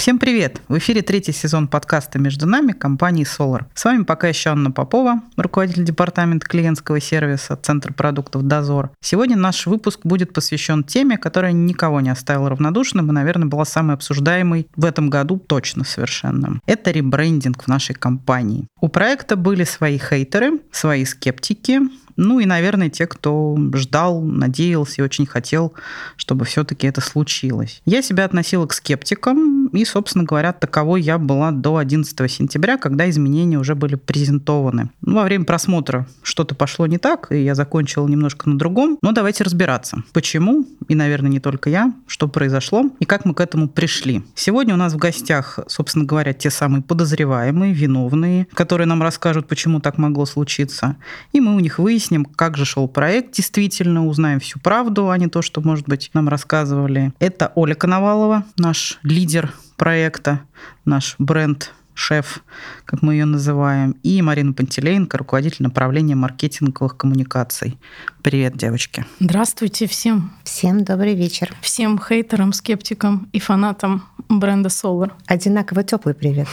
Всем привет! В эфире третий сезон подкаста «Между нами» компании Solar. С вами пока еще Анна Попова, руководитель департамента клиентского сервиса Центра продуктов «Дозор». Сегодня наш выпуск будет посвящен теме, которая никого не оставила равнодушным и, наверное, была самой обсуждаемой в этом году точно совершенно. Это ребрендинг в нашей компании. У проекта были свои хейтеры, свои скептики, ну и, наверное, те, кто ждал, надеялся и очень хотел, чтобы все-таки это случилось. Я себя относила к скептикам, и, собственно говоря, таковой я была до 11 сентября, когда изменения уже были презентованы. Ну, во время просмотра что-то пошло не так, и я закончила немножко на другом. Но давайте разбираться, почему, и, наверное, не только я, что произошло и как мы к этому пришли. Сегодня у нас в гостях, собственно говоря, те самые подозреваемые, виновные, которые нам расскажут, почему так могло случиться. И мы у них выясним, выясним, как же шел проект действительно, узнаем всю правду, а не то, что, может быть, нам рассказывали. Это Оля Коновалова, наш лидер проекта, наш бренд шеф, как мы ее называем, и Марина Пантелеенко, руководитель направления маркетинговых коммуникаций. Привет, девочки. Здравствуйте всем. Всем добрый вечер. Всем хейтерам, скептикам и фанатам бренда Solar. Одинаково теплый привет.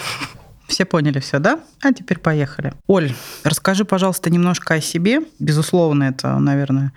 Все поняли все, да? А теперь поехали. Оль, расскажи, пожалуйста, немножко о себе. Безусловно, это, наверное,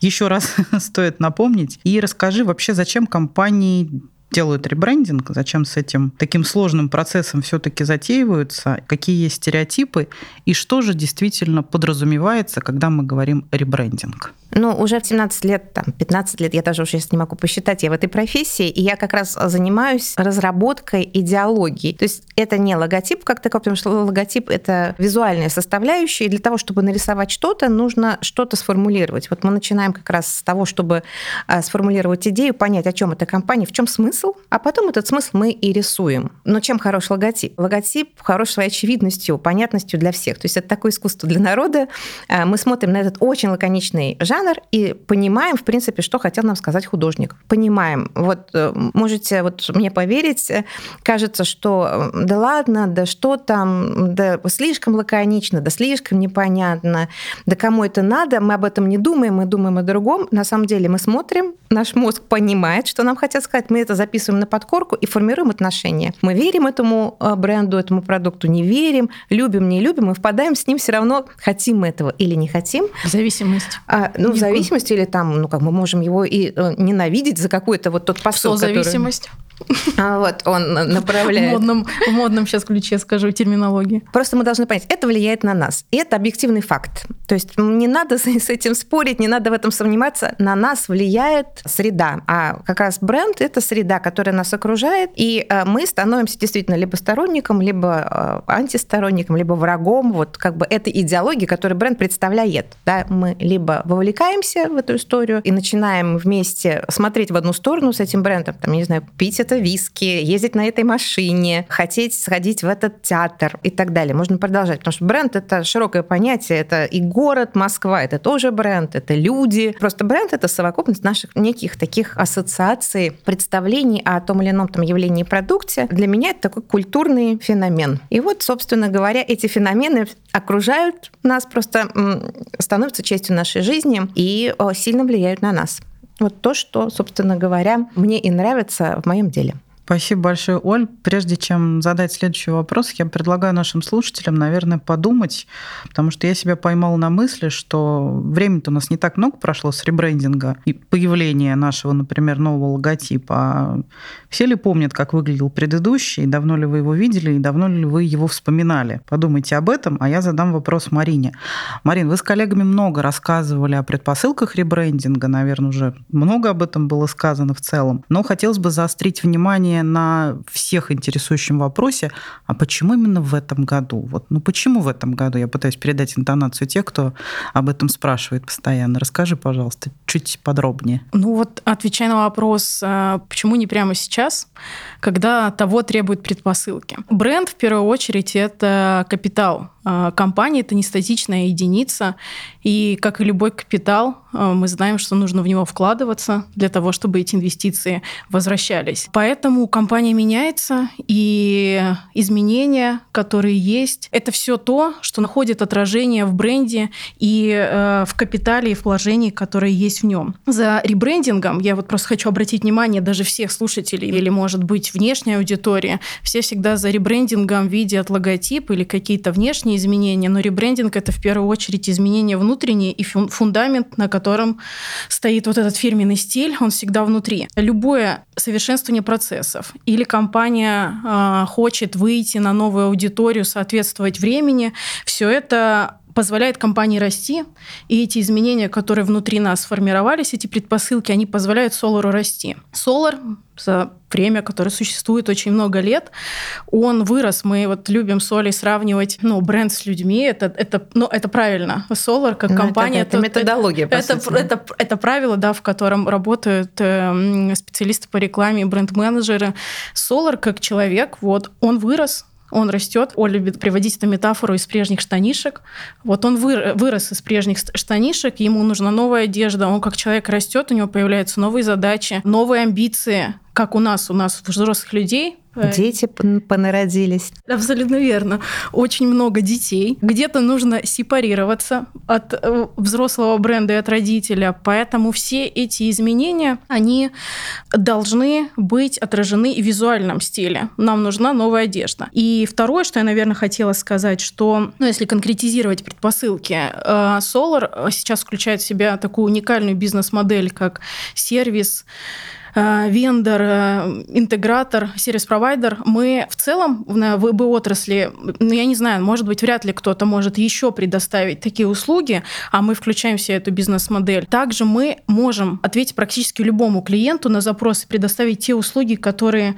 еще раз стоит напомнить. И расскажи вообще, зачем компании делают ребрендинг, зачем с этим таким сложным процессом все-таки затеиваются, какие есть стереотипы и что же действительно подразумевается, когда мы говорим ребрендинг. Ну, уже в 17 лет, там, 15 лет, я даже уже сейчас не могу посчитать, я в этой профессии, и я как раз занимаюсь разработкой идеологии. То есть это не логотип как такой, потому что логотип — это визуальная составляющая, и для того, чтобы нарисовать что-то, нужно что-то сформулировать. Вот мы начинаем как раз с того, чтобы а, сформулировать идею, понять, о чем эта компания, в чем смысл, а потом этот смысл мы и рисуем. Но чем хорош логотип? Логотип хорош своей очевидностью, понятностью для всех. То есть это такое искусство для народа. А, мы смотрим на этот очень лаконичный жанр, жанр и понимаем, в принципе, что хотел нам сказать художник. Понимаем. Вот э, можете вот мне поверить, э, кажется, что э, да ладно, да что там, да слишком лаконично, да слишком непонятно, да кому это надо, мы об этом не думаем, мы думаем о другом. На самом деле мы смотрим, наш мозг понимает, что нам хотят сказать, мы это записываем на подкорку и формируем отношения. Мы верим этому бренду, этому продукту, не верим, любим, не любим, мы впадаем с ним все равно, хотим мы этого или не хотим. Зависимость. А, ну, в зависимости или там, ну, как мы можем его и э, ненавидеть за какой-то вот тот посыл. Который... А вот он направляет. В модном, в модном сейчас ключе скажу терминологии. Просто мы должны понять, это влияет на нас. И это объективный факт. То есть не надо с этим спорить, не надо в этом сомневаться. На нас влияет среда. А как раз бренд — это среда, которая нас окружает. И э, мы становимся действительно либо сторонником, либо э, антисторонником, либо врагом. Вот как бы это идеология, которую бренд представляет. Да? Мы либо вовлекаемся в эту историю и начинаем вместе смотреть в одну сторону с этим брендом, там, не знаю, пить это виски, ездить на этой машине, хотеть сходить в этот театр и так далее. Можно продолжать, потому что бренд — это широкое понятие, это и город Москва, это тоже бренд, это люди. Просто бренд — это совокупность наших неких таких ассоциаций, представлений о том или ином там явлении и продукте. Для меня это такой культурный феномен. И вот, собственно говоря, эти феномены окружают нас, просто становятся частью нашей жизни и сильно влияют на нас. Вот то, что, собственно говоря, мне и нравится в моем деле. Спасибо большое, Оль. Прежде чем задать следующий вопрос, я предлагаю нашим слушателям, наверное, подумать, потому что я себя поймал на мысли, что времени-то у нас не так много прошло с ребрендинга и появления нашего, например, нового логотипа. Все ли помнят, как выглядел предыдущий, давно ли вы его видели, и давно ли вы его вспоминали? Подумайте об этом, а я задам вопрос Марине. Марин, вы с коллегами много рассказывали о предпосылках ребрендинга, наверное, уже много об этом было сказано в целом, но хотелось бы заострить внимание внимание на всех интересующем вопросе, а почему именно в этом году? Вот, ну почему в этом году? Я пытаюсь передать интонацию тех, кто об этом спрашивает постоянно. Расскажи, пожалуйста, чуть подробнее. Ну вот, отвечая на вопрос, а, почему не прямо сейчас, когда того требуют предпосылки. Бренд, в первую очередь, это капитал компания это не статичная единица, и как и любой капитал, а, мы знаем, что нужно в него вкладываться для того, чтобы эти инвестиции возвращались. Поэтому компания меняется, и изменения, которые есть, это все то, что находит отражение в бренде и э, в капитале и в вложении, которые есть в нем. За ребрендингом я вот просто хочу обратить внимание даже всех слушателей или, может быть, внешней аудитории. Все всегда за ребрендингом видят логотип или какие-то внешние изменения, но ребрендинг это в первую очередь изменения внутренние и фундамент, на котором стоит вот этот фирменный стиль, он всегда внутри. Любое совершенствование процессов или компания э, хочет выйти на новую аудиторию, соответствовать времени, все это позволяет компании расти, и эти изменения, которые внутри нас сформировались, эти предпосылки, они позволяют Solar расти. Solar за время, которое существует очень много лет, он вырос. Мы вот любим с Олей сравнивать ну, бренд с людьми. Это, это, ну, это правильно. Solar как ну, компания... Это, это, это методология, это, это, это, это правило, да, в котором работают э, специалисты по рекламе бренд-менеджеры. Solar как человек, вот, он вырос, он растет. Оля любит приводить эту метафору из прежних штанишек. Вот он вырос из прежних штанишек, ему нужна новая одежда, он как человек растет, у него появляются новые задачи, новые амбиции, как у нас, у нас взрослых людей, Э, Дети понародились. Абсолютно верно. Очень много детей. Где-то нужно сепарироваться от э, взрослого бренда и от родителя. Поэтому все эти изменения, они должны быть отражены в визуальном стиле. Нам нужна новая одежда. И второе, что я, наверное, хотела сказать, что, ну, если конкретизировать предпосылки, э, Solar сейчас включает в себя такую уникальную бизнес-модель, как сервис, Э, вендор, э, интегратор, сервис-провайдер, мы в целом в ВБ отрасли, ну, я не знаю, может быть, вряд ли кто-то может еще предоставить такие услуги, а мы включаем в эту бизнес-модель. Также мы можем ответить практически любому клиенту на запрос и предоставить те услуги, которые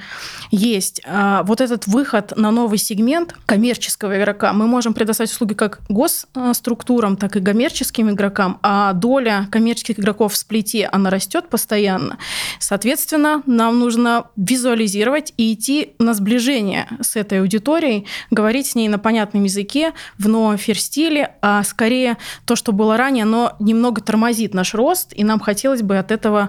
есть. А вот этот выход на новый сегмент коммерческого игрока, мы можем предоставить услуги как госструктурам, так и коммерческим игрокам, а доля коммерческих игроков в сплите, она растет постоянно. Соответственно, Соответственно, нам нужно визуализировать и идти на сближение с этой аудиторией, говорить с ней на понятном языке, в новом фир-стиле, а скорее то, что было ранее, оно немного тормозит наш рост, и нам хотелось бы от этого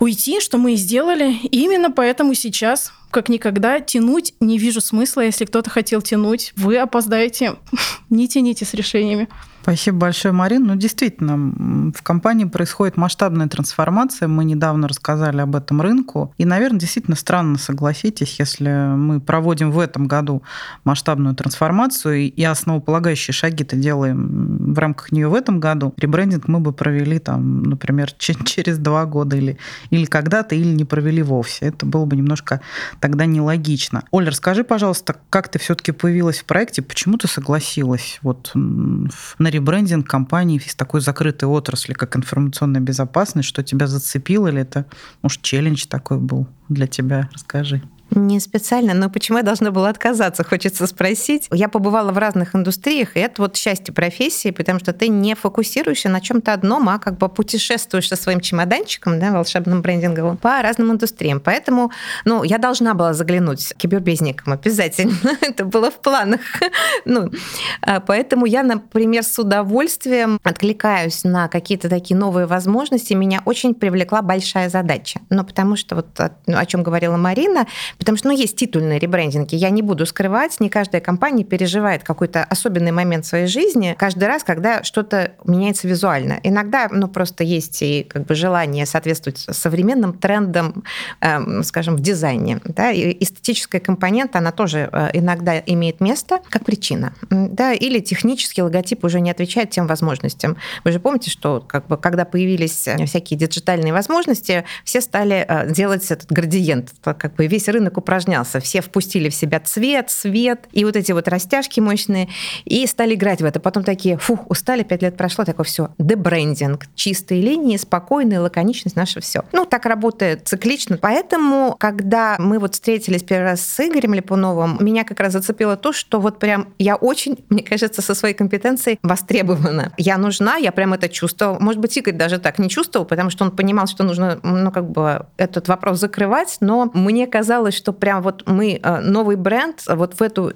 уйти, что мы и сделали. И именно поэтому сейчас, как никогда, тянуть не вижу смысла. Если кто-то хотел тянуть, вы опоздаете. не тяните с решениями. Спасибо большое, Марин. Ну, действительно, в компании происходит масштабная трансформация. Мы недавно рассказали об этом рынку. И, наверное, действительно странно, согласитесь, если мы проводим в этом году масштабную трансформацию и основополагающие шаги-то делаем в рамках нее в этом году. Ребрендинг мы бы провели, там, например, через два года или, или когда-то, или не провели вовсе. Это было бы немножко тогда нелогично. Оля, расскажи, пожалуйста, как ты все-таки появилась в проекте, почему ты согласилась вот на ребрендинг компании из такой закрытой отрасли, как информационная безопасность, что тебя зацепило, или это, может, челлендж такой был для тебя? Расскажи. Не специально, но почему я должна была отказаться, хочется спросить. Я побывала в разных индустриях, и это вот счастье профессии, потому что ты не фокусируешься на чем-то одном, а как бы путешествуешь со своим чемоданчиком, да, волшебным брендинговым, по разным индустриям. Поэтому, ну, я должна была заглянуть кибербезником обязательно. это было в планах. ну, а, поэтому я, например, с удовольствием откликаюсь на какие-то такие новые возможности. Меня очень привлекла большая задача. Ну, потому что вот о чем говорила Марина, Потому что ну, есть титульные ребрендинги. Я не буду скрывать, не каждая компания переживает какой-то особенный момент своей жизни каждый раз, когда что-то меняется визуально. Иногда ну, просто есть и как бы, желание соответствовать современным трендам, э, скажем, в дизайне. Да? И эстетическая компонента, она тоже э, иногда имеет место как причина. Да? Или технический логотип уже не отвечает тем возможностям. Вы же помните, что как бы, когда появились э, всякие диджитальные возможности, все стали э, делать этот градиент. Как бы весь рынок рынок упражнялся. Все впустили в себя цвет, свет и вот эти вот растяжки мощные и стали играть в это. Потом такие, фух, устали, пять лет прошло, такое все. Дебрендинг, чистые линии, спокойная лаконичность, наше все. Ну, так работает циклично. Поэтому, когда мы вот встретились первый раз с Игорем Липуновым, меня как раз зацепило то, что вот прям я очень, мне кажется, со своей компетенцией востребована. Я нужна, я прям это чувствовала. Может быть, Игорь даже так не чувствовал, потому что он понимал, что нужно, ну, как бы этот вопрос закрывать, но мне казалось, что прям вот мы новый бренд вот в эту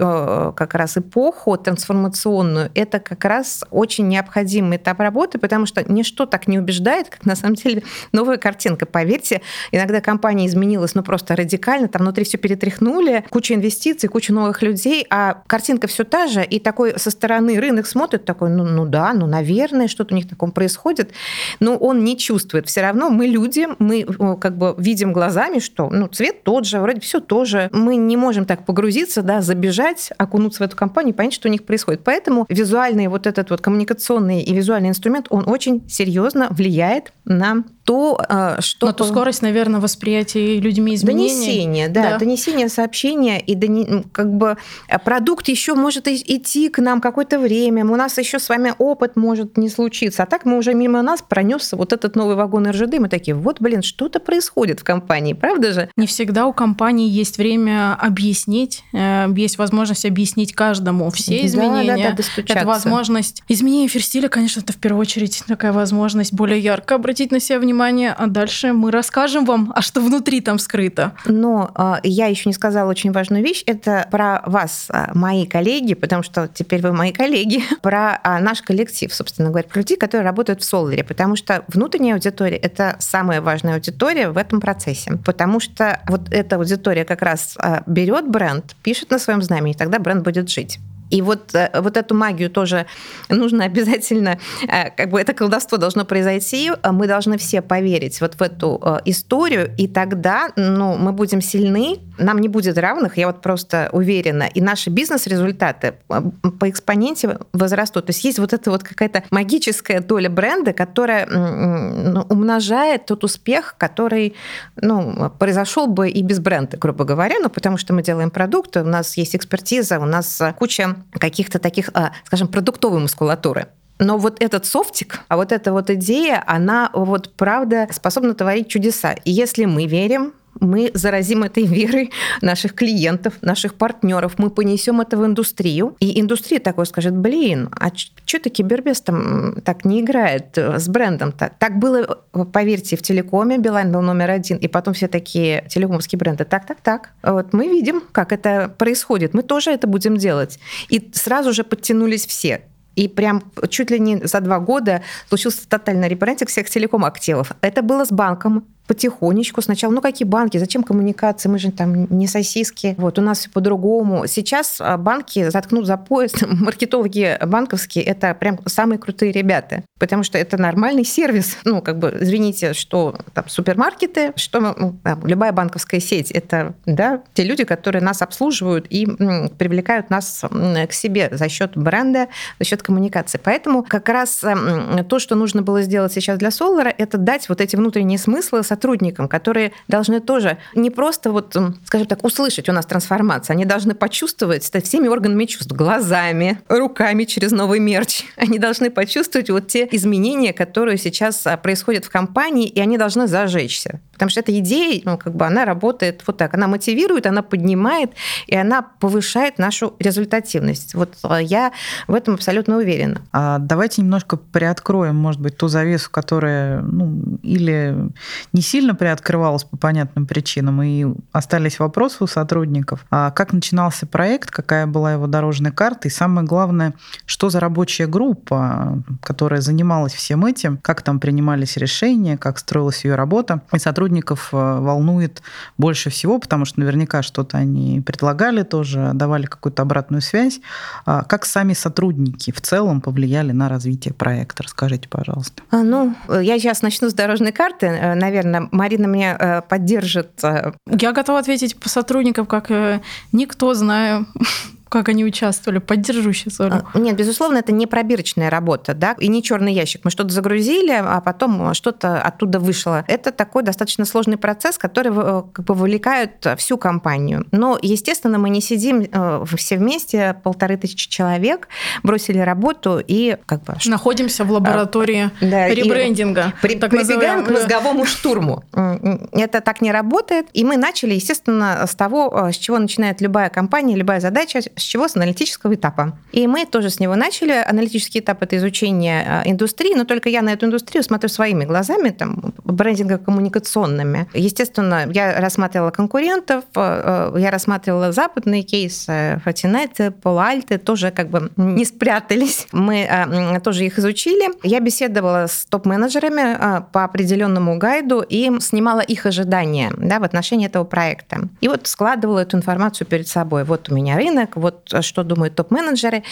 как раз эпоху трансформационную, это как раз очень необходимый этап работы, потому что ничто так не убеждает, как на самом деле новая картинка. Поверьте, иногда компания изменилась, ну просто радикально, там внутри все перетряхнули, куча инвестиций, куча новых людей, а картинка все та же, и такой со стороны рынок смотрит такой, ну, ну да, ну наверное, что-то у них таком происходит, но он не чувствует. Все равно мы люди, мы как бы видим глазами, что ну, цвет тот же, вроде все тоже. Мы не можем так погрузиться, да, забежать, окунуться в эту компанию, понять, что у них происходит. Поэтому визуальный вот этот вот коммуникационный и визуальный инструмент, он очень серьезно влияет на то, э, что... На ту скорость, наверное, восприятия людьми изменений. Донесение, да, да. донесение сообщения, и дони... как бы э, продукт еще может идти к нам какое-то время, у нас еще с вами опыт может не случиться, а так мы уже мимо нас пронесся вот этот новый вагон РЖД, мы такие, вот, блин, что-то происходит в компании, правда же? Не всегда у компании есть время объяснить, э, есть возможность объяснить каждому все изменения. Да, да, это возможность. Изменение эфир конечно, это в первую очередь такая возможность более ярко обратить на себя внимание, а дальше мы расскажем вам, а что внутри там скрыто. Но э, я еще не сказала очень важную вещь. Это про вас, а, мои коллеги, потому что теперь вы мои коллеги, про а, наш коллектив, собственно говоря, про людей, которые работают в Соларе, потому что внутренняя аудитория – это самая важная аудитория в этом процессе, потому что вот эта аудитория как раз берет бренд, пишет на своем знамени, тогда бренд будет жить. И вот, э, вот эту магию тоже нужно обязательно, э, как бы это колдовство должно произойти, а мы должны все поверить вот в эту э, историю, и тогда ну, мы будем сильны, нам не будет равных, я вот просто уверена, и наши бизнес-результаты по экспоненте возрастут. То есть есть вот эта вот какая-то магическая доля бренда, которая ну, умножает тот успех, который ну, произошел бы и без бренда, грубо говоря, ну, потому что мы делаем продукты, у нас есть экспертиза, у нас куча каких-то таких, а, скажем, продуктовой мускулатуры. Но вот этот софтик, а вот эта вот идея, она вот правда способна творить чудеса. И если мы верим, мы заразим этой верой наших клиентов, наших партнеров, мы понесем это в индустрию, и индустрия такой скажет, блин, а что-то Кибербес там так не играет э, с брендом -то? Так было, поверьте, в телекоме, Билайн был номер один, и потом все такие телекомовские бренды, так, так, так. Вот мы видим, как это происходит, мы тоже это будем делать. И сразу же подтянулись все. И прям чуть ли не за два года случился тотальный ребрендинг всех телеком-активов. Это было с банком, потихонечку сначала, ну какие банки, зачем коммуникации, мы же там не сосиски, вот у нас все по-другому. Сейчас а, банки заткнут за пояс, маркетологи банковские, это прям самые крутые ребята, потому что это нормальный сервис, ну как бы, извините, что там супермаркеты, что ну, там, любая банковская сеть, это, да, те люди, которые нас обслуживают и м, привлекают нас к себе за счет бренда, за счет коммуникации. Поэтому как раз м, то, что нужно было сделать сейчас для Solar, это дать вот эти внутренние смыслы сотрудникам, которые должны тоже не просто, вот, скажем так, услышать у нас трансформацию, они должны почувствовать это всеми органами чувств, глазами, руками через новый мерч. Они должны почувствовать вот те изменения, которые сейчас а, происходят в компании, и они должны зажечься. Потому что эта идея, ну, как бы она работает вот так. Она мотивирует, она поднимает, и она повышает нашу результативность. Вот а, я в этом абсолютно уверена. А давайте немножко приоткроем, может быть, ту завесу, которая ну, или не сильно приоткрывалась по понятным причинам, и остались вопросы у сотрудников. А как начинался проект, какая была его дорожная карта, и самое главное, что за рабочая группа, которая занималась всем этим, как там принимались решения, как строилась ее работа. И сотрудников э, волнует больше всего, потому что наверняка что-то они предлагали тоже, давали какую-то обратную связь. А как сами сотрудники в целом повлияли на развитие проекта? Расскажите, пожалуйста. А, ну, я сейчас начну с дорожной карты. Э, наверное, Марина меня э, поддержит. Я готова ответить по сотрудникам, как никто знаю как они участвовали, поддержу сейчас, Оля. Нет, безусловно, это не пробирочная работа, да, и не черный ящик. Мы что-то загрузили, а потом что-то оттуда вышло. Это такой достаточно сложный процесс, который э, как бы вовлекает всю компанию. Но, естественно, мы не сидим э, все вместе, полторы тысячи человек, бросили работу и как бы... Находимся в лаборатории а, да, ребрендинга. При, так прибегаем к мозговому штурму. Это так не работает. И мы начали, естественно, с того, э, с чего начинает любая компания, любая задача, с чего? С аналитического этапа. И мы тоже с него начали. Аналитический этап – это изучение а, индустрии, но только я на эту индустрию смотрю своими глазами, там, брендинго-коммуникационными. Естественно, я рассматривала конкурентов, а, я рассматривала западные кейсы, Фатинеты, Полальты, тоже как бы не спрятались. Мы тоже их изучили. Я беседовала с топ-менеджерами по определенному гайду и снимала их ожидания да, в отношении этого проекта. И вот складывала эту информацию перед собой. Вот у меня рынок, вот что думают топ-менеджеры.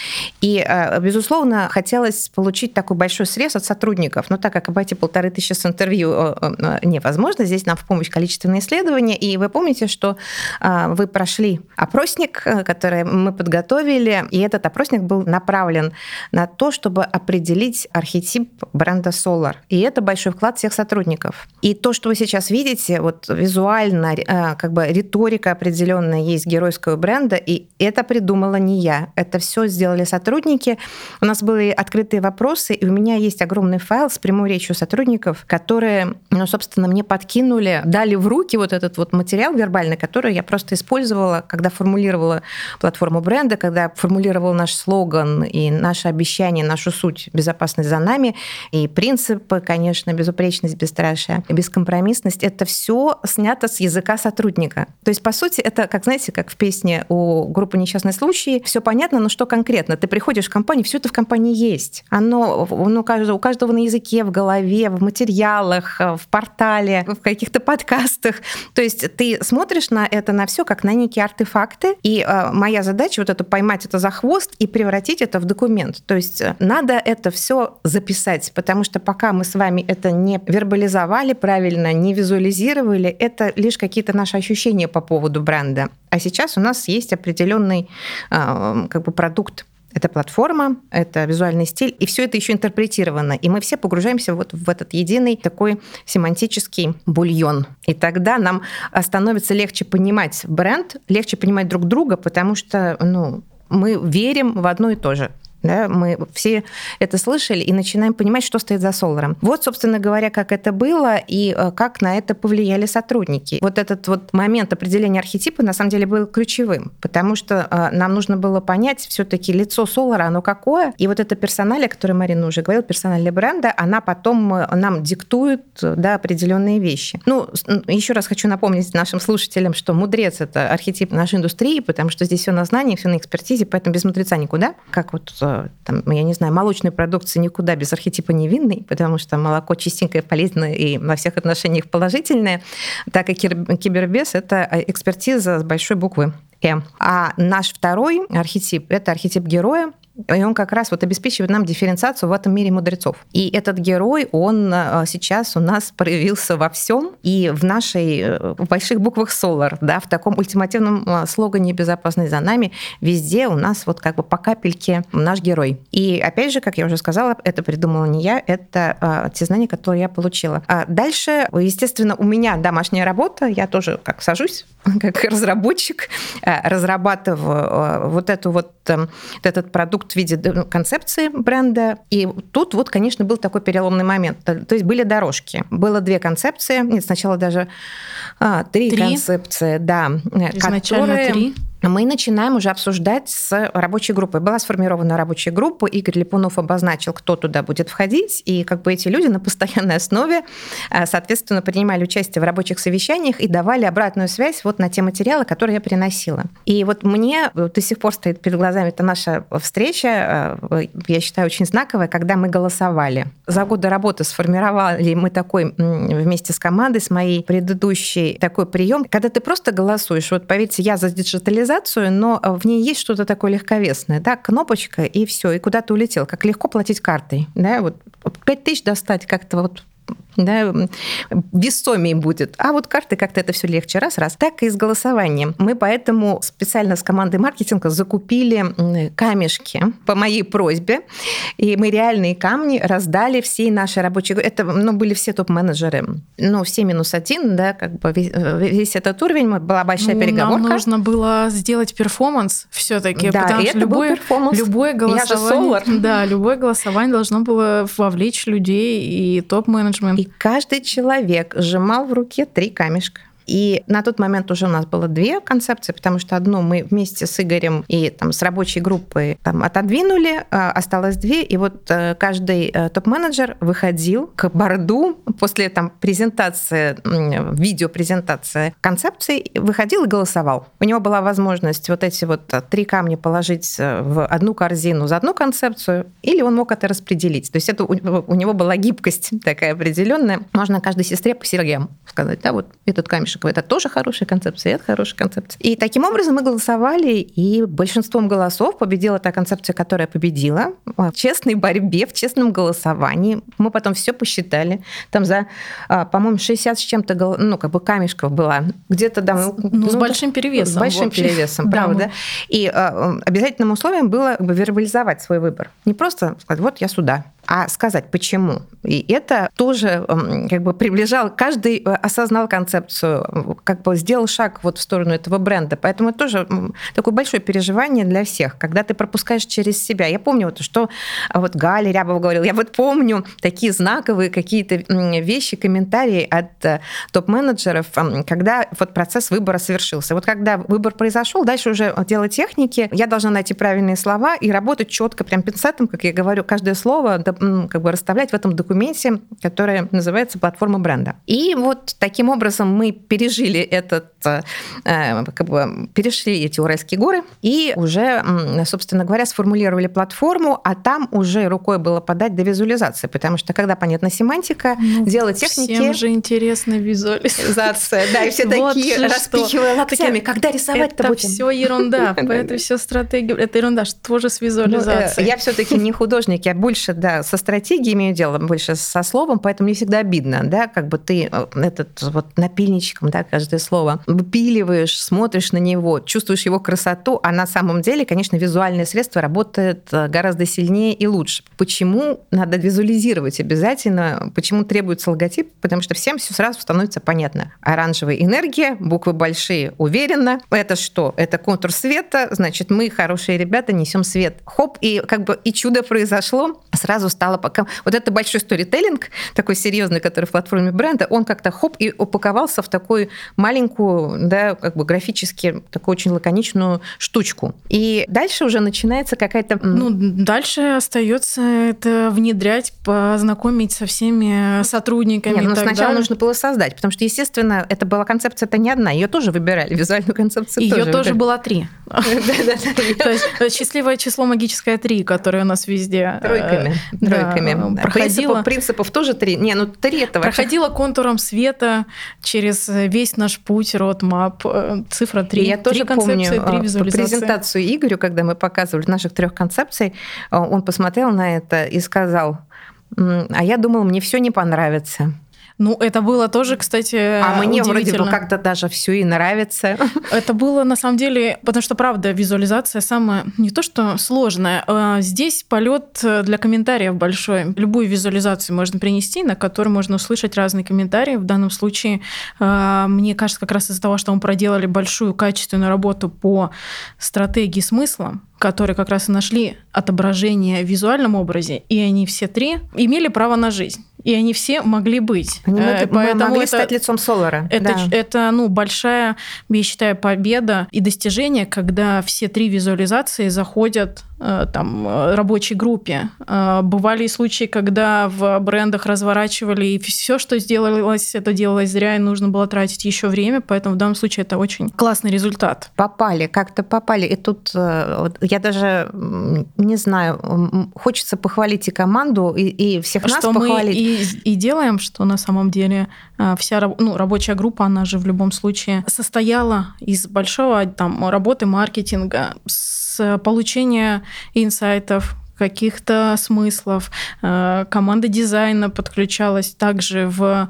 И, э, безусловно, хотелось получить такой большой срез от сотрудников. Но так как обойти полторы тысячи с интервью э, э, невозможно, здесь нам в помощь количественные исследования. И вы помните, что вы прошли опросник, который мы подготовили, и этот опросник был направлен на то, чтобы определить архетип бренда Solar. И это большой вклад всех сотрудников. И то, что вы сейчас видите, вот визуально, как бы риторика определенная есть геройского бренда, и это придумала не я. Это все сделали сотрудники. У нас были открытые вопросы, и у меня есть огромный файл с прямой речью сотрудников, которые, ну, собственно, мне подкинули, дали в руки вот этот вот материал вербальный, который я просто использовала, когда формулировала платформу бренда, когда формулировала наш слоган и наше обещание, нашу суть «Безопасность за нами», и принципы, конечно, безупречность, бесстрашие, бескомпромиссность. Это все снято с языка сотрудника. То есть, по сути, это, как знаете, как в песне у группы «Несчастные случаи», все понятно, но что конкретно? Ты приходишь в компанию, все это в компании есть. Оно ну, у каждого на языке, в голове, в материалах, в портале, в каких-то подкастах. То есть ты смотришь на это, на все как на некие артефакты, и э, моя задача вот это поймать это за хвост и превратить это в документ. То есть э, надо это все записать, потому что пока мы с вами это не вербализовали правильно, не визуализировали, это лишь какие-то наши ощущения по поводу бренда. А сейчас у нас есть определенный а, как бы продукт это платформа, это визуальный стиль, и все это еще интерпретировано. И мы все погружаемся вот в этот единый такой семантический бульон. И тогда нам становится легче понимать бренд, легче понимать друг друга, потому что ну, мы верим в одно и то же. Да, мы все это слышали и начинаем понимать, что стоит за Соларом. Вот, собственно говоря, как это было и э, как на это повлияли сотрудники. Вот этот вот момент определения архетипа на самом деле был ключевым, потому что э, нам нужно было понять все-таки лицо Солара, оно какое. И вот это персоналия, о которой Марина уже говорила, персоналия бренда, она потом э, нам диктует да, определенные вещи. Ну, еще раз хочу напомнить нашим слушателям, что мудрец – это архетип нашей индустрии, потому что здесь все на знании, все на экспертизе, поэтому без мудреца никуда. Как вот там, я не знаю, молочной продукции никуда без архетипа невинный, потому что молоко чистенькое, полезное и во всех отношениях положительное, так и кибербес – это экспертиза с большой буквы. Э. А наш второй архетип – это архетип героя, и он как раз вот обеспечивает нам дифференциацию в этом мире мудрецов. И этот герой, он э, сейчас у нас проявился во всем и в нашей э, в больших буквах Solar, да, в таком ультимативном э, слогане «Безопасность за нами». Везде у нас вот как бы по капельке наш герой. И опять же, как я уже сказала, это придумала не я, это те знания, которые я получила. А дальше, естественно, у меня домашняя работа, я тоже как сажусь, как разработчик, разрабатываю вот эту вот этот продукт продукт в виде ну, концепции бренда. И тут вот, конечно, был такой переломный момент. То есть были дорожки. Было две концепции. Нет, сначала даже а, три, три концепции, да. Изначально которые... три мы начинаем уже обсуждать с рабочей группой. Была сформирована рабочая группа, Игорь Липунов обозначил, кто туда будет входить, и как бы эти люди на постоянной основе, э, соответственно, принимали участие в рабочих совещаниях и давали обратную связь вот на те материалы, которые я приносила. И вот мне до сих пор стоит перед глазами эта наша встреча, э, я считаю, очень знаковая, когда мы голосовали. За годы работы сформировали мы такой вместе с командой, с моей предыдущей, такой прием, когда ты просто голосуешь. Вот поверьте, я за диджитализацию организацию, но э, в ней есть что-то такое легковесное, да, кнопочка и все, и куда ты улетел, как легко платить картой, да, вот 5 тысяч достать как-то вот да, весомее будет. А вот карты как-то это все легче. Раз-раз. Так и с голосованием. Мы поэтому специально с командой маркетинга закупили камешки по моей просьбе. И мы реальные камни раздали всей нашей рабочей. Это ну, были все топ-менеджеры. Ну, все минус один, да, как бы весь, весь этот уровень. Была большая ну, переговорка. Нам нужно было сделать перформанс все-таки. Да, потому это что любое, был перформанс. любое голосование, да, любое голосование должно было вовлечь людей и топ-менеджмент. И каждый человек сжимал в руке три камешка. И на тот момент уже у нас было две концепции, потому что одну мы вместе с Игорем и там, с рабочей группой там, отодвинули, а, осталось две, и вот э, каждый э, топ-менеджер выходил к борду после там, презентации, видеопрезентации концепции, выходил и голосовал. У него была возможность вот эти вот три камня положить э, в одну корзину за одну концепцию, или он мог это распределить. То есть это у, у него была гибкость такая определенная. Можно каждой сестре по сергеям сказать, да, вот этот камешек, это тоже хорошая концепция, это хорошая концепция. И таким образом мы голосовали, и большинством голосов победила та концепция, которая победила. В честной борьбе, в честном голосовании. Мы потом все посчитали. Там за, а, по-моему, 60 с чем-то, ну, как бы камешков было. Где-то, да. Ну, ну с большим перевесом. С большим перевесом, правда. Да, мы... И а, обязательным условием было как бы, вербализовать свой выбор. Не просто сказать, вот я сюда, а сказать почему. И это тоже как бы приближал, каждый э, осознал концепцию, как бы сделал шаг вот в сторону этого бренда. Поэтому это тоже такое большое переживание для всех, когда ты пропускаешь через себя. Я помню, вот, что вот Галя Рябова говорила, я вот помню такие знаковые какие-то вещи, комментарии от э, топ-менеджеров, когда вот процесс выбора совершился. Вот когда выбор произошел, дальше уже дело техники, я должна найти правильные слова и работать четко, прям пинцетом, как я говорю, каждое слово как бы расставлять в этом документе, который называется «Платформа бренда». И вот таким образом мы пережили этот, э, как бы перешли эти Уральские горы и уже, собственно говоря, сформулировали платформу, а там уже рукой было подать до визуализации, потому что когда понятна семантика, ну, дело техники... Всем же интересна визуализация. Да, и все такие, распихивая локтями, когда рисовать-то будем? Это все ерунда, это все стратегия, это ерунда, что же с ну, э, визуализацией? Я все-таки не художник, я больше, да, со стратегией имею дело, больше со словом, поэтому мне всегда обидно, да, как бы ты э, этот вот напильничком, да, каждое слово выпиливаешь, смотришь на него, чувствуешь его красоту, а на самом деле, конечно, визуальное средство работает э, гораздо сильнее и лучше. Почему надо визуализировать обязательно? Почему требуется логотип? Потому что всем все сразу становится понятно. Оранжевая энергия, буквы большие, уверенно. Это что? Это контур света, значит, мы, хорошие ребята, несем свет. Хоп, и как бы и чудо произошло. Сразу стало пока... Вот это большой сторителлинг, такой серьезный, который в платформе бренда, он как-то хоп и упаковался в такую маленькую, да, как бы графически такую очень лаконичную штучку. И дальше уже начинается какая-то... Ну, дальше остается это внедрять, познакомить со всеми сотрудниками. Нет, ну сначала далее. нужно было создать, потому что, естественно, это была концепция, это не одна, ее тоже выбирали, визуальную концепцию Ее тоже, тоже было три. То есть э, счастливое число магическое три, которое у нас везде. Э, Тройками тройками. Проходила... Принципов, принципов тоже три. Не, ну три это вообще... Проходила контуром света через весь наш путь, родмап, э, цифра три. Я тоже помню три презентацию Игорю, когда мы показывали наших трех концепций, э, он посмотрел на это и сказал, а я думал, мне все не понравится. Ну, это было тоже, кстати, А мне вроде бы как-то даже все и нравится. Это было на самом деле, потому что, правда, визуализация самая не то что сложная. А здесь полет для комментариев большой. Любую визуализацию можно принести, на которой можно услышать разные комментарии. В данном случае, а, мне кажется, как раз из-за того, что мы проделали большую качественную работу по стратегии смысла, которые как раз и нашли отображение в визуальном образе, и они все три имели право на жизнь и они все могли быть. Они могли, Поэтому могли это, стать лицом Солара. Это, да. это ну, большая, я считаю, победа и достижение, когда все три визуализации заходят Э, там, э, рабочей группе. Э, бывали случаи, когда в брендах разворачивали, и все, что сделалось, это делалось зря, и нужно было тратить еще время, поэтому в данном случае это очень классный результат. Попали, как-то попали. И тут я даже не знаю, хочется похвалить и команду, и, и всех что нас похвалить. Мы и, и делаем, что на самом деле вся ну, рабочая группа, она же в любом случае состояла из большого там, работы маркетинга, с получения инсайтов, каких-то смыслов. Э, команда дизайна подключалась также в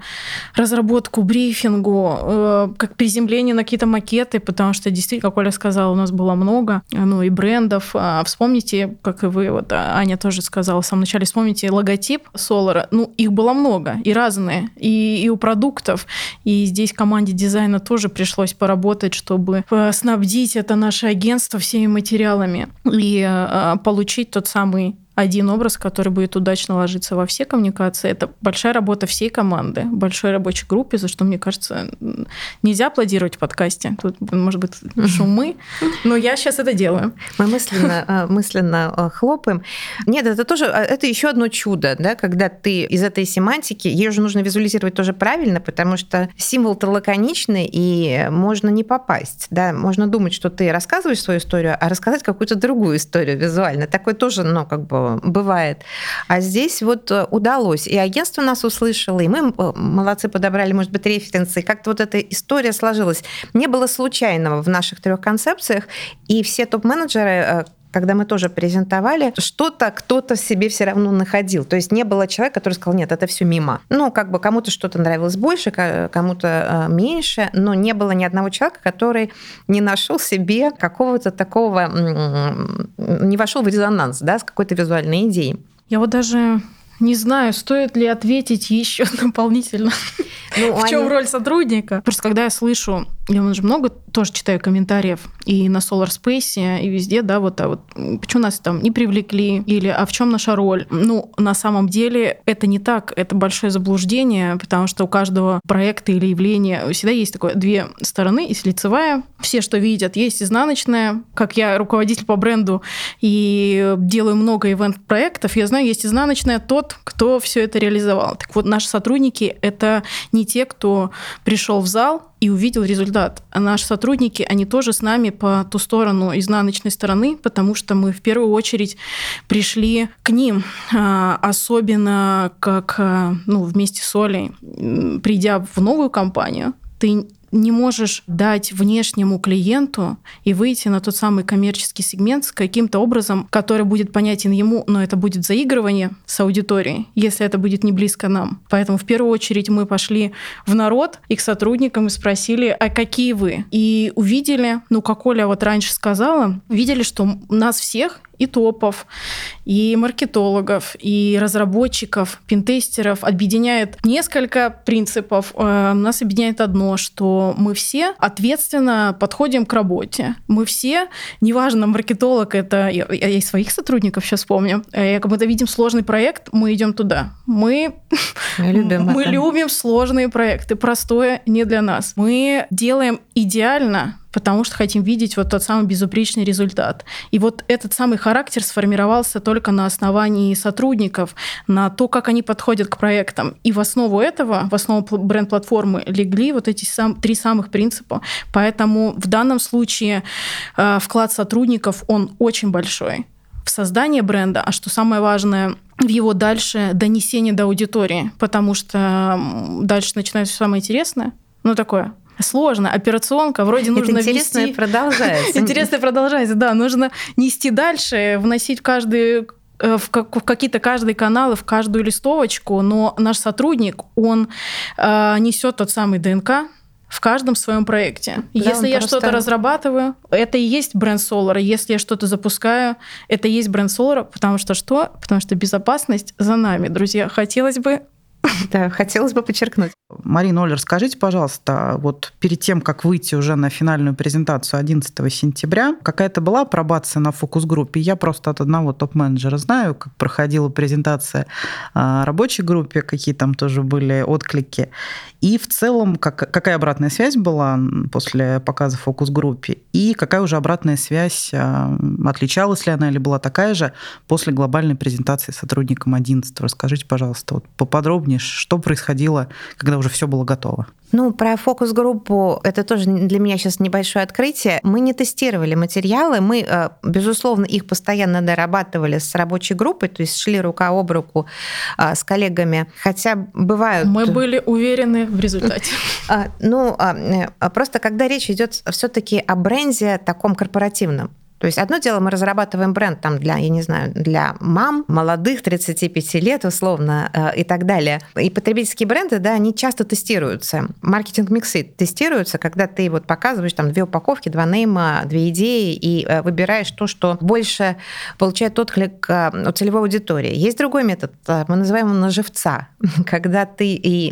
разработку, брифингу, э, как приземление на какие-то макеты, потому что действительно, как Оля сказала, у нас было много, ну и брендов. А вспомните, как и вы, вот Аня тоже сказала в самом начале, вспомните логотип Solar. Ну, их было много и разные, и, и у продуктов. И здесь команде дизайна тоже пришлось поработать, чтобы э, снабдить это наше агентство всеми материалами и получить тот самый один образ, который будет удачно ложиться во все коммуникации. Это большая работа всей команды, большой рабочей группе, за что, мне кажется, нельзя аплодировать в подкасте. Тут, может быть, шумы, но я сейчас это делаю. Мы мысленно, э, мысленно э, хлопаем. Нет, это тоже, э, это еще одно чудо, да, когда ты из этой семантики, ее же нужно визуализировать тоже правильно, потому что символ-то лаконичный, и можно не попасть, да, можно думать, что ты рассказываешь свою историю, а рассказать какую-то другую историю визуально. Такое тоже, ну, как бы бывает. А здесь вот э, удалось. И агентство нас услышало, и мы э, молодцы подобрали, может быть, референсы. Как-то вот эта история сложилась. Не было случайного в наших трех концепциях. И все топ-менеджеры, э, когда мы тоже презентовали, что-то кто-то в себе все равно находил. То есть не было человека, который сказал, нет, это все мимо. Ну, как бы кому-то что-то нравилось больше, кому-то меньше, но не было ни одного человека, который не нашел себе какого-то такого, не вошел в резонанс, да, с какой-то визуальной идеей. Я вот даже не знаю, стоит ли ответить еще дополнительно. Ну, в чем они... роль сотрудника? Просто когда я слышу, я уже много тоже читаю комментариев и на Solar Space, и везде, да, вот, а вот почему нас там не привлекли, или а в чем наша роль? Ну, на самом деле это не так, это большое заблуждение, потому что у каждого проекта или явления всегда есть такое две стороны, есть лицевая, все, что видят, есть изнаночная. Как я руководитель по бренду и делаю много ивент-проектов, я знаю, есть изнаночная тот, кто все это реализовал. Так вот, наши сотрудники — это не те, кто пришел в зал, и увидел результат. А наши сотрудники, они тоже с нами по ту сторону, изнаночной стороны, потому что мы в первую очередь пришли к ним, а, особенно как ну, вместе с Олей, придя в новую компанию, ты не можешь дать внешнему клиенту и выйти на тот самый коммерческий сегмент с каким-то образом, который будет понятен ему, но это будет заигрывание с аудиторией, если это будет не близко нам. Поэтому в первую очередь мы пошли в народ и к сотрудникам и спросили, а какие вы? И увидели, ну, как Оля вот раньше сказала, видели, что нас всех и топов, и маркетологов, и разработчиков, пинтестеров объединяет несколько принципов. Э, нас объединяет одно, что мы все ответственно подходим к работе. Мы все, неважно, маркетолог это... Я, я и своих сотрудников сейчас помню. Э, когда видим сложный проект, мы идем туда. Мы, мы, любим, мы любим сложные проекты. Простое не для нас. Мы делаем идеально потому что хотим видеть вот тот самый безупречный результат. И вот этот самый характер сформировался только на основании сотрудников, на то, как они подходят к проектам. И в основу этого, в основу бренд-платформы легли вот эти сам, три самых принципа. Поэтому в данном случае э, вклад сотрудников, он очень большой в создание бренда, а что самое важное, в его дальше донесение до аудитории, потому что дальше начинается самое интересное, ну такое сложно. Операционка вроде Это нужно интересное вести... продолжается. Интересное продолжается, да. Нужно нести дальше, вносить в каждый э, в, как, в какие-то каждые каналы, в каждую листовочку, но наш сотрудник, он э, несет тот самый ДНК, в каждом своем проекте. Да, если я просто... что-то разрабатываю, это и есть бренд Solar. Если я что-то запускаю, это и есть бренд Solar, потому что что? Потому что безопасность за нами, друзья. Хотелось бы Да, хотелось бы подчеркнуть. Марина Олер, скажите, пожалуйста, вот перед тем, как выйти уже на финальную презентацию 11 сентября, какая-то была пробация на фокус-группе? Я просто от одного топ-менеджера знаю, как проходила презентация а, рабочей группе, какие там тоже были отклики. И в целом, как, какая обратная связь была после показа фокус-группе? И какая уже обратная связь, а, отличалась ли она или была такая же после глобальной презентации сотрудникам 11? Расскажите, пожалуйста, вот поподробнее, что происходило, когда уже все было готово? Ну, про фокус-группу это тоже для меня сейчас небольшое открытие. Мы не тестировали материалы, мы, э, безусловно, их постоянно дорабатывали с рабочей группой, то есть шли рука об руку э, с коллегами. Хотя бывают... Мы были уверены в результате. А, ну, а, э, просто когда речь идет все-таки о бренде таком корпоративном, то есть одно дело, мы разрабатываем бренд там для, я не знаю, для мам, молодых, 35 лет условно э, и так далее. И потребительские бренды, да, они часто тестируются. Маркетинг-миксы тестируются, когда ты вот показываешь там две упаковки, два нейма, две идеи и э, выбираешь то, что больше получает отклик э, от целевой аудитории. Есть другой метод, мы называем его наживца, когда ты и,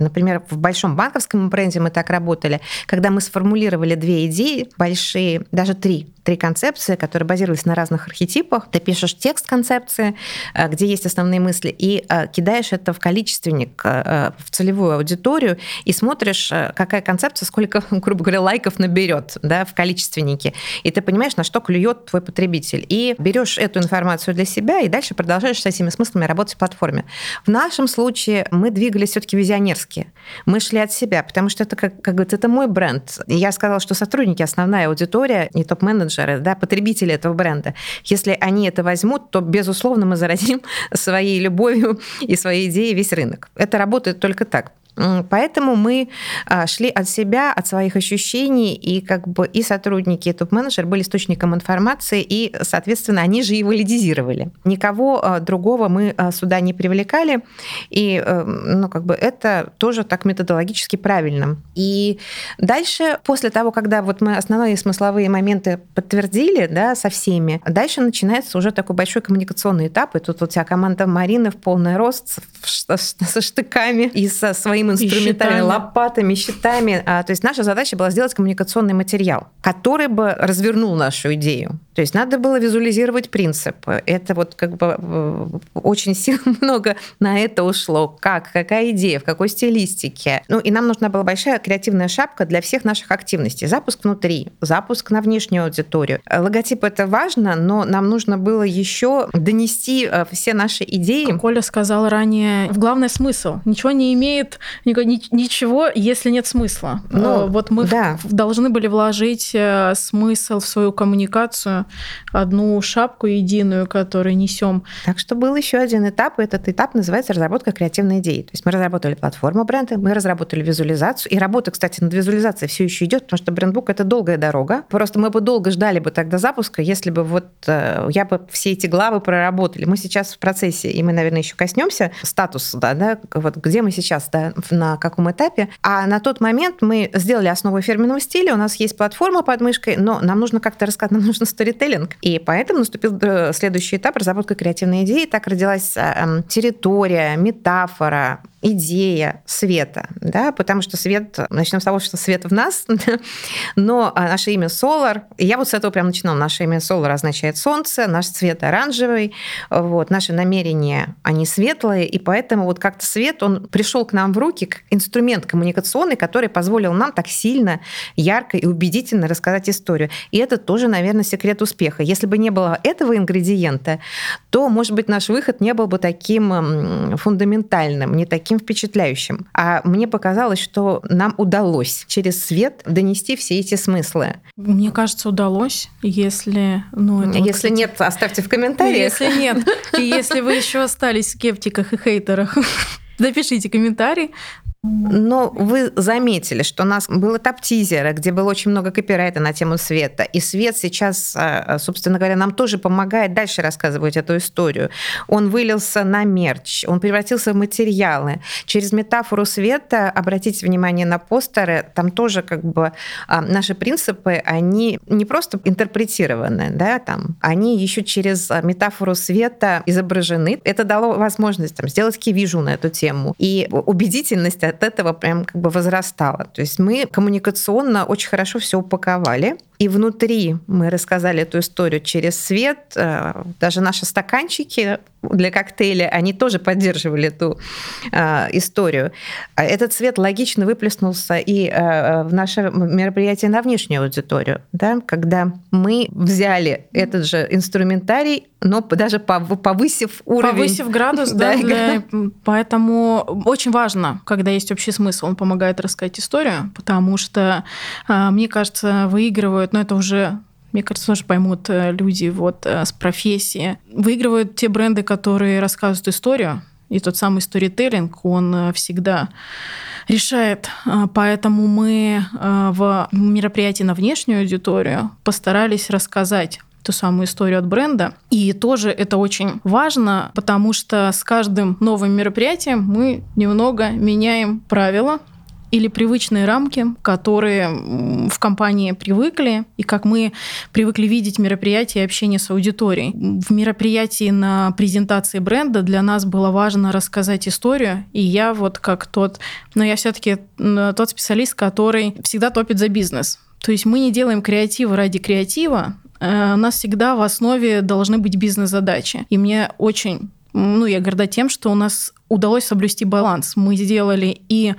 например, в большом банковском бренде мы так работали, когда мы сформулировали две идеи большие, даже три, три концепта, концепции, которая базировалась на разных архетипах. Ты пишешь текст концепции, э, где есть основные мысли, и э, кидаешь это в количественник, в целевую аудиторию, и смотришь, какая концепция, сколько, грубо говоря, лайков наберет да, в количественнике. И ты понимаешь, на что клюет твой потребитель. И берешь эту информацию для себя, и дальше продолжаешь с этими смыслами работать в платформе. В нашем случае мы двигались все-таки визионерски. Мы шли от себя, потому что это, как, как говорится, это мой бренд. Я сказала, что сотрудники основная аудитория, не топ-менеджеры, да, потребители этого бренда. Если они это возьмут, то, безусловно, мы заразим своей любовью и своей идеей весь рынок. Это работает только так. Поэтому мы а, шли от себя, от своих ощущений, и как бы и сотрудники, и топ-менеджер были источником информации, и, соответственно, они же и валидизировали. Никого а, другого мы а, сюда не привлекали, и э, ну, как бы это тоже так методологически правильно. И дальше, после того, когда вот мы основные смысловые моменты подтвердили да, со всеми, дальше начинается уже такой большой коммуникационный этап, и тут у тебя команда Марины в полный рост со штыками и со своим своим инструментарием, лопатами, щитами. А, то есть наша задача была сделать коммуникационный материал, который бы развернул нашу идею. То есть надо было визуализировать принципы. Это вот как бы э, очень сил много на это ушло. Как, какая идея, в какой стилистике. Ну и нам нужна была большая креативная шапка для всех наших активностей. Запуск внутри, запуск на внешнюю аудиторию. Логотип это важно, но нам нужно было еще донести э, все наши идеи. Как Оля сказала ранее, в главный смысл. Ничего не имеет ничего, если нет смысла. Ну, вот мы да. должны были вложить э, смысл в свою коммуникацию, одну шапку единую, которую несем. Так что был еще один этап, и этот этап называется разработка креативной идеи. То есть мы разработали платформу бренда, мы разработали визуализацию, и работа, кстати, над визуализацией все еще идет, потому что брендбук это долгая дорога. Просто мы бы долго ждали бы тогда запуска, если бы вот э, я бы все эти главы проработали. Мы сейчас в процессе, и мы, наверное, еще коснемся статус, да, да, вот где мы сейчас, да, на каком этапе. А на тот момент мы сделали основу фирменного стиля, у нас есть платформа под мышкой, но нам нужно как-то рассказать, нам нужно сторителлинг. И поэтому наступил э, следующий этап разработка креативной идеи. Так родилась э, эм, территория, метафора, идея света, да, потому что свет, начнем с того, что свет в нас, но а, наше имя Solar, я вот с этого прям начинала, наше имя Solar означает солнце, наш цвет оранжевый, вот, наши намерения, они светлые, и поэтому вот как-то свет, он пришел к нам в руки как инструмент коммуникационный, который позволил нам так сильно, ярко и убедительно рассказать историю. И это тоже, наверное, секрет успеха. Если бы не было этого ингредиента, то, может быть, наш выход не был бы таким фундаментальным, не таким впечатляющим. А мне показалось, что нам удалось через свет донести все эти смыслы. Мне кажется, удалось, если... Ну, это если вот, нет, оставьте в комментариях. Если нет, и если вы еще остались в скептиках и хейтерах, напишите комментарий, но вы заметили, что у нас был этап тизера, где было очень много копирайта на тему света. И свет сейчас, а, собственно говоря, нам тоже помогает дальше рассказывать эту историю. Он вылился на мерч, он превратился в материалы. Через метафору света, обратите внимание на постеры, там тоже как бы а, наши принципы, они не просто интерпретированы, да, там, они еще через метафору света изображены. Это дало возможность там, сделать кивижу на эту тему. И убедительность от этого прям как бы возрастало. То есть мы коммуникационно очень хорошо все упаковали. И внутри мы рассказали эту историю через свет. Э, даже наши стаканчики для коктейля, они тоже поддерживали эту э, историю. А этот свет логично выплеснулся и э, в наше мероприятие на внешнюю аудиторию, да, когда мы взяли этот же инструментарий, но даже повысив уровень. Повысив градус, да. Для... Поэтому очень важно, когда есть общий смысл, он помогает рассказать историю, потому что, мне кажется, выигрывают но это уже мне кажется, тоже поймут э, люди вот э, с профессии. Выигрывают те бренды, которые рассказывают историю, и тот самый сторителлинг, он э, всегда решает. Поэтому мы в мероприятии на внешнюю аудиторию постарались рассказать ту самую историю от бренда. И тоже это очень важно, потому что с каждым новым мероприятием мы немного меняем правила, или привычные рамки, которые в компании привыкли, и как мы привыкли видеть мероприятия и общение с аудиторией. В мероприятии на презентации бренда для нас было важно рассказать историю, и я вот как тот, но я все-таки тот специалист, который всегда топит за бизнес. То есть мы не делаем креатива ради креатива, э, у нас всегда в основе должны быть бизнес-задачи. И мне очень ну, я горда тем, что у нас удалось соблюсти баланс. Мы сделали и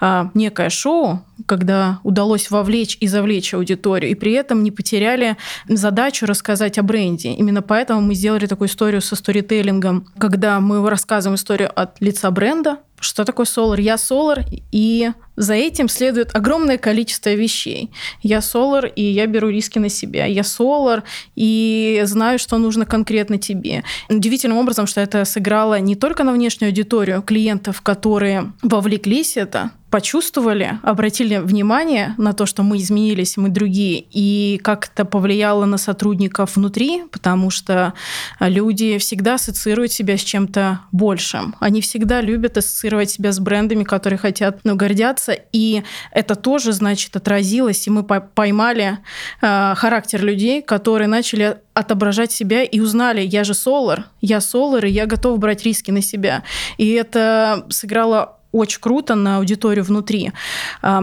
а, некое шоу, когда удалось вовлечь и завлечь аудиторию, и при этом не потеряли задачу рассказать о бренде. Именно поэтому мы сделали такую историю со сторителлингом, когда мы рассказываем историю от лица бренда, что такое Solar? Я Solar, и за этим следует огромное количество вещей. Я Solar, и я беру риски на себя. Я Solar, и знаю, что нужно конкретно тебе. Удивительным образом, что это сыграло не только на внешнюю аудиторию клиентов, которые вовлеклись это, почувствовали, обратили внимание на то, что мы изменились, мы другие, и как это повлияло на сотрудников внутри, потому что люди всегда ассоциируют себя с чем-то большим. Они всегда любят ассоциировать себя с брендами, которые хотят, ну, гордятся, и это тоже, значит, отразилось, и мы поймали э, характер людей, которые начали отображать себя и узнали, я же Солар, я Солар, и я готов брать риски на себя. И это сыграло очень круто на аудиторию внутри.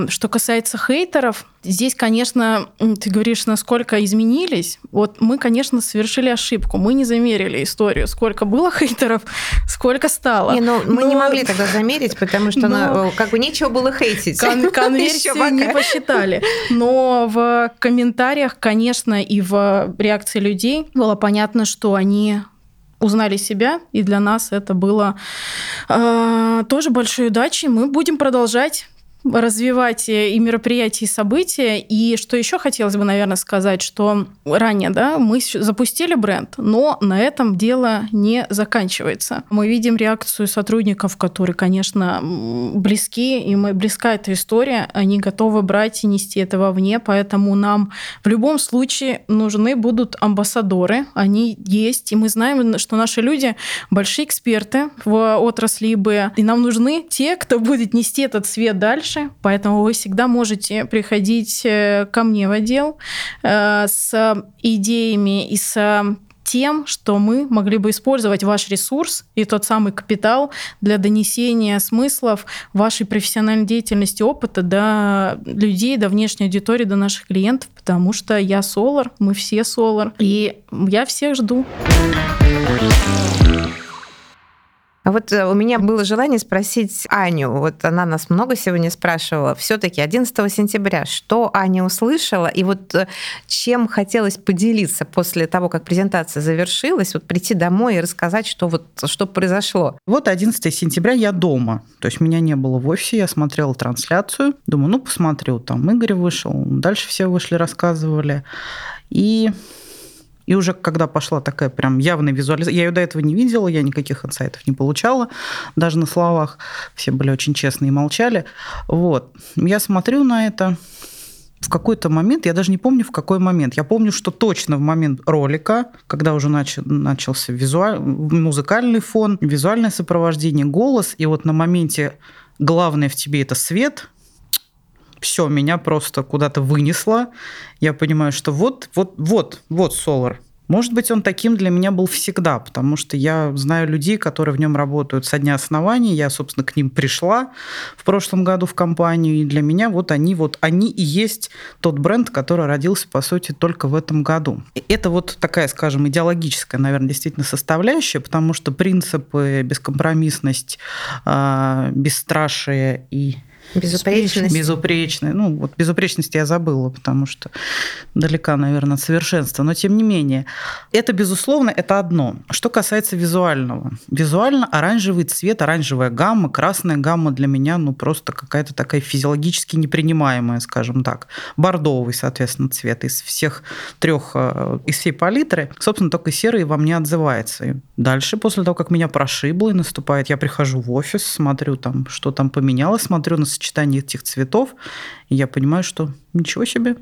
Что касается хейтеров, здесь, конечно, ты говоришь, насколько изменились. Вот мы, конечно, совершили ошибку. Мы не замерили историю, сколько было хейтеров, сколько стало. Не, ну, мы Но... не могли тогда замерить, потому что Но... как бы нечего было хейтить. Кон- конверсию не посчитали. Но в комментариях, конечно, и в реакции людей было понятно, что они узнали себя, и для нас это было э, тоже большой удачей. Мы будем продолжать развивать и мероприятия, и события. И что еще хотелось бы, наверное, сказать, что ранее да, мы запустили бренд, но на этом дело не заканчивается. Мы видим реакцию сотрудников, которые, конечно, близки, и мы близка эта история, они готовы брать и нести это вовне, поэтому нам в любом случае нужны будут амбассадоры, они есть, и мы знаем, что наши люди большие эксперты в отрасли ИБ, и нам нужны те, кто будет нести этот свет дальше, дальше, поэтому вы всегда можете приходить э, ко мне в отдел э, с идеями и с тем, что мы могли бы использовать ваш ресурс и тот самый капитал для донесения смыслов вашей профессиональной деятельности, опыта до людей, до внешней аудитории, до наших клиентов, потому что я Solar, мы все Solar, и я всех жду. А вот э, у меня было желание спросить Аню, вот она нас много сегодня спрашивала, все таки 11 сентября, что Аня услышала, и вот э, чем хотелось поделиться после того, как презентация завершилась, вот прийти домой и рассказать, что вот что произошло. Вот 11 сентября я дома, то есть меня не было в офисе, я смотрела трансляцию, думаю, ну посмотрю, там Игорь вышел, дальше все вышли, рассказывали, и и уже когда пошла такая прям явная визуализация, я ее до этого не видела, я никаких инсайтов не получала, даже на словах. Все были очень честные и молчали. Вот. Я смотрю на это, в какой-то момент, я даже не помню, в какой момент. Я помню, что точно в момент ролика, когда уже начал, начался визуаль, музыкальный фон, визуальное сопровождение, голос, и вот на моменте главное в тебе это свет, все, меня просто куда-то вынесло. Я понимаю, что вот, вот, вот, вот Solar. Может быть, он таким для меня был всегда, потому что я знаю людей, которые в нем работают со дня основания. Я, собственно, к ним пришла в прошлом году в компанию, и для меня вот они, вот они и есть тот бренд, который родился, по сути, только в этом году. Это вот такая, скажем, идеологическая, наверное, действительно составляющая, потому что принципы, бескомпромиссность, а, бесстрашие и Безупречность. Безупречность. Ну, вот безупречность я забыла, потому что далека, наверное, от совершенства. Но тем не менее, это, безусловно, это одно. Что касается визуального. Визуально оранжевый цвет, оранжевая гамма, красная гамма для меня, ну, просто какая-то такая физиологически непринимаемая, скажем так. Бордовый, соответственно, цвет из всех трех, э, из всей палитры. Собственно, только серый во мне отзывается. И дальше, после того, как меня прошибло и наступает, я прихожу в офис, смотрю там, что там поменялось, смотрю на сочетание этих цветов, и я понимаю, что ничего себе,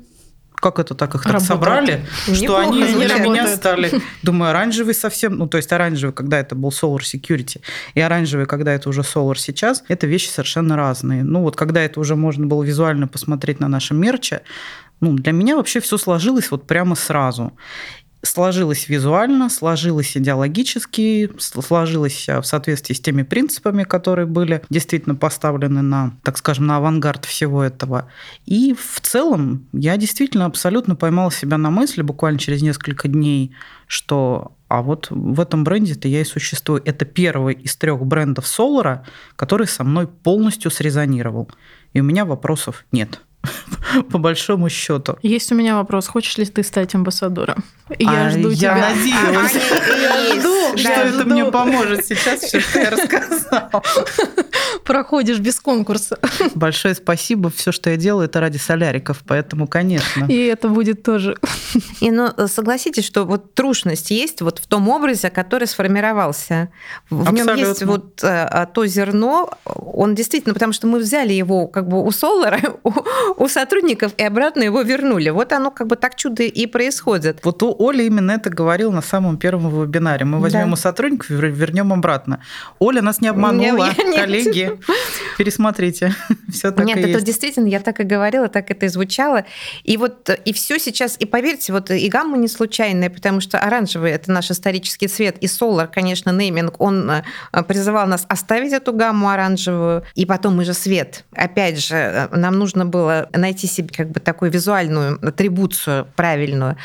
как это так их так собрали, Неплохо, что они для меня стали, думаю, оранжевый совсем, ну то есть оранжевый, когда это был Solar Security, и оранжевый, когда это уже Solar сейчас, это вещи совершенно разные. Ну вот когда это уже можно было визуально посмотреть на нашем мерче, ну для меня вообще все сложилось вот прямо сразу. Сложилось визуально, сложилось идеологически, сложилось в соответствии с теми принципами, которые были действительно поставлены на, так скажем, на авангард всего этого. И в целом я действительно абсолютно поймала себя на мысли буквально через несколько дней, что а вот в этом бренде-то я и существую. Это первый из трех брендов Солара, который со мной полностью срезонировал. И у меня вопросов нет. по большому счету. Есть у меня вопрос. Хочешь ли ты стать амбассадором? Я а жду я тебя. Надеюсь. Я жду, что это мне поможет сейчас, все, что я рассказала. Проходишь без конкурса. Большое спасибо. Все, что я делаю, это ради соляриков, поэтому, конечно. И это будет тоже. И ну, согласитесь, что вот трушность есть вот в том образе, который сформировался. В Абсолютно. нем есть вот а, то зерно, он действительно, потому что мы взяли его как бы у Солара, у, у сотрудников и обратно его вернули. Вот оно как бы так чудо и происходит. Вот у Оли именно это говорил на самом первом вебинаре. Мы возьмем да. у сотрудников вернем обратно. Оля нас не обманула, нет, коллеги. Пересмотрите. Все так Нет, это есть. действительно, я так и говорила, так это и звучало. И вот и все сейчас, и поверьте, вот и гамма не случайная, потому что оранжевый это наш исторический цвет, и Solar, конечно, нейминг, он э, призывал нас оставить эту гамму оранжевую, и потом мы же свет. Опять же, э, нам нужно было найти себе как бы такую визуальную атрибуцию правильную.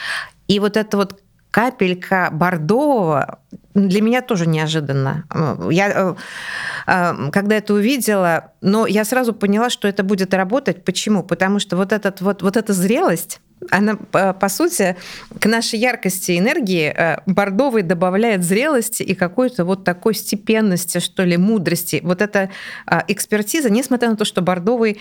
И вот это вот капелька бордового для меня тоже неожиданно. Я, э, э, когда это увидела, но я сразу поняла, что это будет работать. Почему? Потому что вот, этот, вот, вот эта зрелость, она, по сути, к нашей яркости энергии э, бордовый добавляет зрелости и какой-то вот такой степенности, что ли, мудрости. Вот эта а, экспертиза, несмотря на то, что бордовый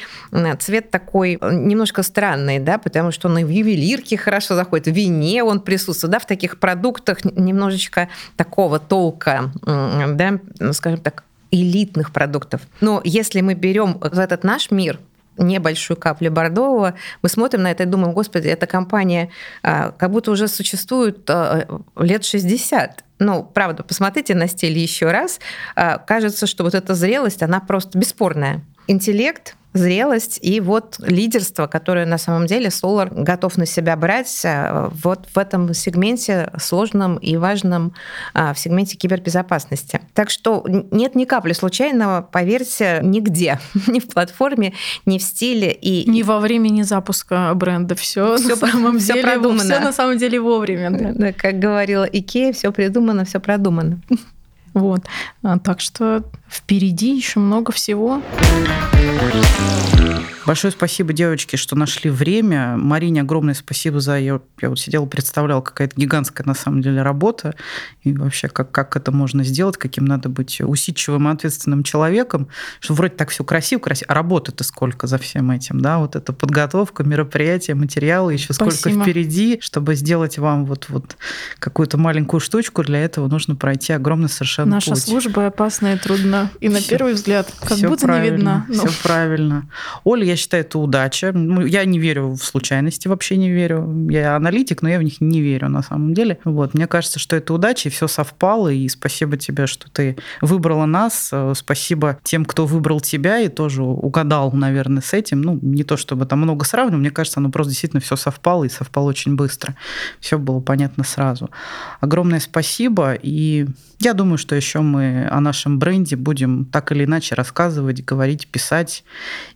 цвет такой э, немножко странный, да, потому что он и в ювелирке хорошо заходит, в вине он присутствует, да, в таких продуктах немножечко такого толка, да, скажем так, элитных продуктов. Но если мы берем в этот наш мир, небольшую каплю бордового, мы смотрим на это и думаем, господи, эта компания а, как будто уже существует а, лет 60. Ну, правда, посмотрите на стиль еще раз. А, кажется, что вот эта зрелость, она просто бесспорная. Интеллект, зрелость и вот лидерство, которое на самом деле Solar готов на себя брать э, вот в этом сегменте сложном и важном, а, в сегменте кибербезопасности. Так что нет ни капли случайного, поверьте, нигде, ни в платформе, ни в стиле. И... Ни во времени запуска бренда. Все, все на самом все деле, продумано. Все на самом деле вовремя. Да, как говорила Икея, все придумано, все продумано. Вот. А, так что впереди еще много всего. Большое спасибо, девочки, что нашли время. Марине огромное спасибо за ее... Я вот сидела, представляла, какая-то гигантская на самом деле работа. И вообще, как, как это можно сделать, каким надо быть усидчивым и ответственным человеком, что вроде так все красиво, красиво, а работы-то сколько за всем этим, да? Вот эта подготовка, мероприятия, материалы, еще сколько спасибо. впереди, чтобы сделать вам вот, вот какую-то маленькую штучку, для этого нужно пройти огромный совершенно Наша путь. служба опасна и трудна. И на первый взгляд, как будто не видно. Все правильно. Оля, я считаю, это удача. Ну, я не верю в случайности, вообще не верю. Я аналитик, но я в них не верю на самом деле. Вот. Мне кажется, что это удача, и все совпало. И спасибо тебе, что ты выбрала нас. Спасибо тем, кто выбрал тебя и тоже угадал, наверное, с этим. Ну, не то чтобы там много сравнивать, мне кажется, оно просто действительно все совпало и совпало очень быстро. Все было понятно сразу. Огромное спасибо. И я думаю, что еще мы о нашем бренде будем так или иначе рассказывать, говорить, писать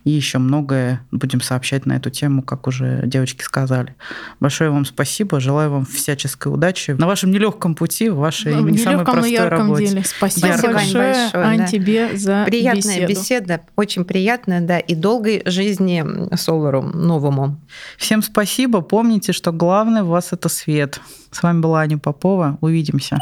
и еще многое будем сообщать на эту тему, как уже девочки сказали. Большое вам спасибо, желаю вам всяческой удачи на вашем нелегком пути, в вашей ну, не самой простой но работе. Деле. Спасибо Ярком. большое, большое Ань, да. тебе за Приятная беседу. беседа, очень приятная, да, и долгой жизни Солару новому. Всем спасибо, помните, что главное у вас это свет. С вами была Аня Попова, увидимся.